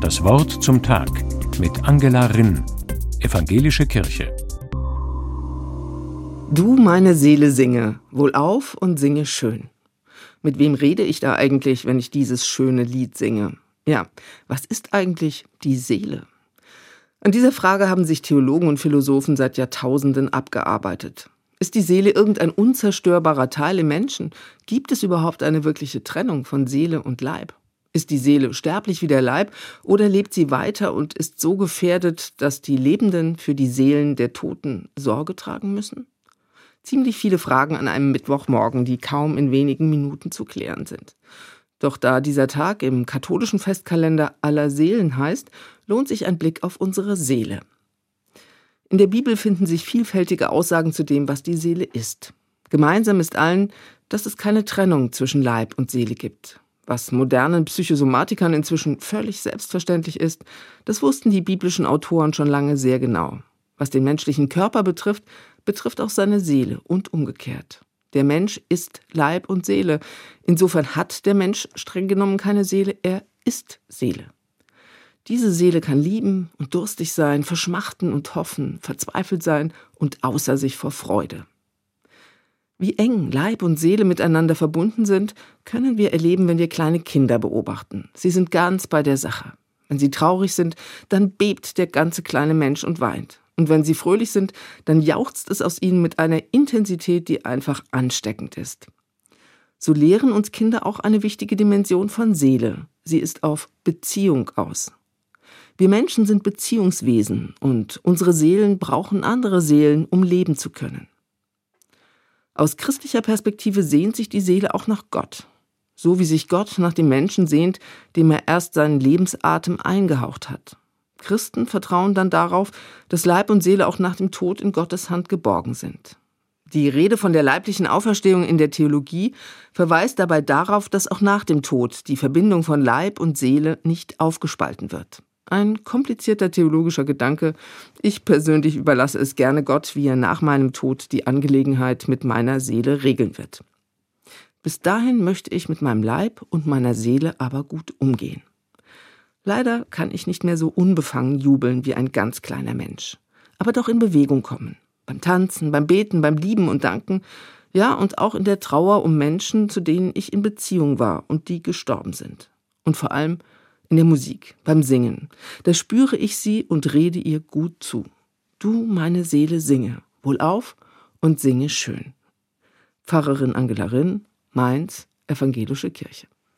Das Wort zum Tag mit Angela Rinn, Evangelische Kirche. Du, meine Seele, singe, wohlauf und singe schön. Mit wem rede ich da eigentlich, wenn ich dieses schöne Lied singe? Ja, was ist eigentlich die Seele? An dieser Frage haben sich Theologen und Philosophen seit Jahrtausenden abgearbeitet. Ist die Seele irgendein unzerstörbarer Teil im Menschen? Gibt es überhaupt eine wirkliche Trennung von Seele und Leib? Ist die Seele sterblich wie der Leib oder lebt sie weiter und ist so gefährdet, dass die Lebenden für die Seelen der Toten Sorge tragen müssen? Ziemlich viele Fragen an einem Mittwochmorgen, die kaum in wenigen Minuten zu klären sind. Doch da dieser Tag im katholischen Festkalender aller Seelen heißt, lohnt sich ein Blick auf unsere Seele. In der Bibel finden sich vielfältige Aussagen zu dem, was die Seele ist. Gemeinsam ist allen, dass es keine Trennung zwischen Leib und Seele gibt. Was modernen Psychosomatikern inzwischen völlig selbstverständlich ist, das wussten die biblischen Autoren schon lange sehr genau. Was den menschlichen Körper betrifft, betrifft auch seine Seele und umgekehrt. Der Mensch ist Leib und Seele. Insofern hat der Mensch streng genommen keine Seele, er ist Seele. Diese Seele kann lieben und durstig sein, verschmachten und hoffen, verzweifelt sein und außer sich vor Freude. Wie eng Leib und Seele miteinander verbunden sind, können wir erleben, wenn wir kleine Kinder beobachten. Sie sind ganz bei der Sache. Wenn sie traurig sind, dann bebt der ganze kleine Mensch und weint. Und wenn sie fröhlich sind, dann jauchzt es aus ihnen mit einer Intensität, die einfach ansteckend ist. So lehren uns Kinder auch eine wichtige Dimension von Seele. Sie ist auf Beziehung aus. Wir Menschen sind Beziehungswesen und unsere Seelen brauchen andere Seelen, um leben zu können. Aus christlicher Perspektive sehnt sich die Seele auch nach Gott, so wie sich Gott nach dem Menschen sehnt, dem er erst seinen Lebensatem eingehaucht hat. Christen vertrauen dann darauf, dass Leib und Seele auch nach dem Tod in Gottes Hand geborgen sind. Die Rede von der leiblichen Auferstehung in der Theologie verweist dabei darauf, dass auch nach dem Tod die Verbindung von Leib und Seele nicht aufgespalten wird. Ein komplizierter theologischer Gedanke. Ich persönlich überlasse es gerne Gott, wie er nach meinem Tod die Angelegenheit mit meiner Seele regeln wird. Bis dahin möchte ich mit meinem Leib und meiner Seele aber gut umgehen. Leider kann ich nicht mehr so unbefangen jubeln wie ein ganz kleiner Mensch, aber doch in Bewegung kommen. Beim Tanzen, beim Beten, beim Lieben und Danken, ja, und auch in der Trauer um Menschen, zu denen ich in Beziehung war und die gestorben sind. Und vor allem in der Musik, beim Singen. Da spüre ich sie und rede ihr gut zu. Du, meine Seele, singe, wohlauf und singe schön. Pfarrerin Angela Rinn, Mainz, Evangelische Kirche.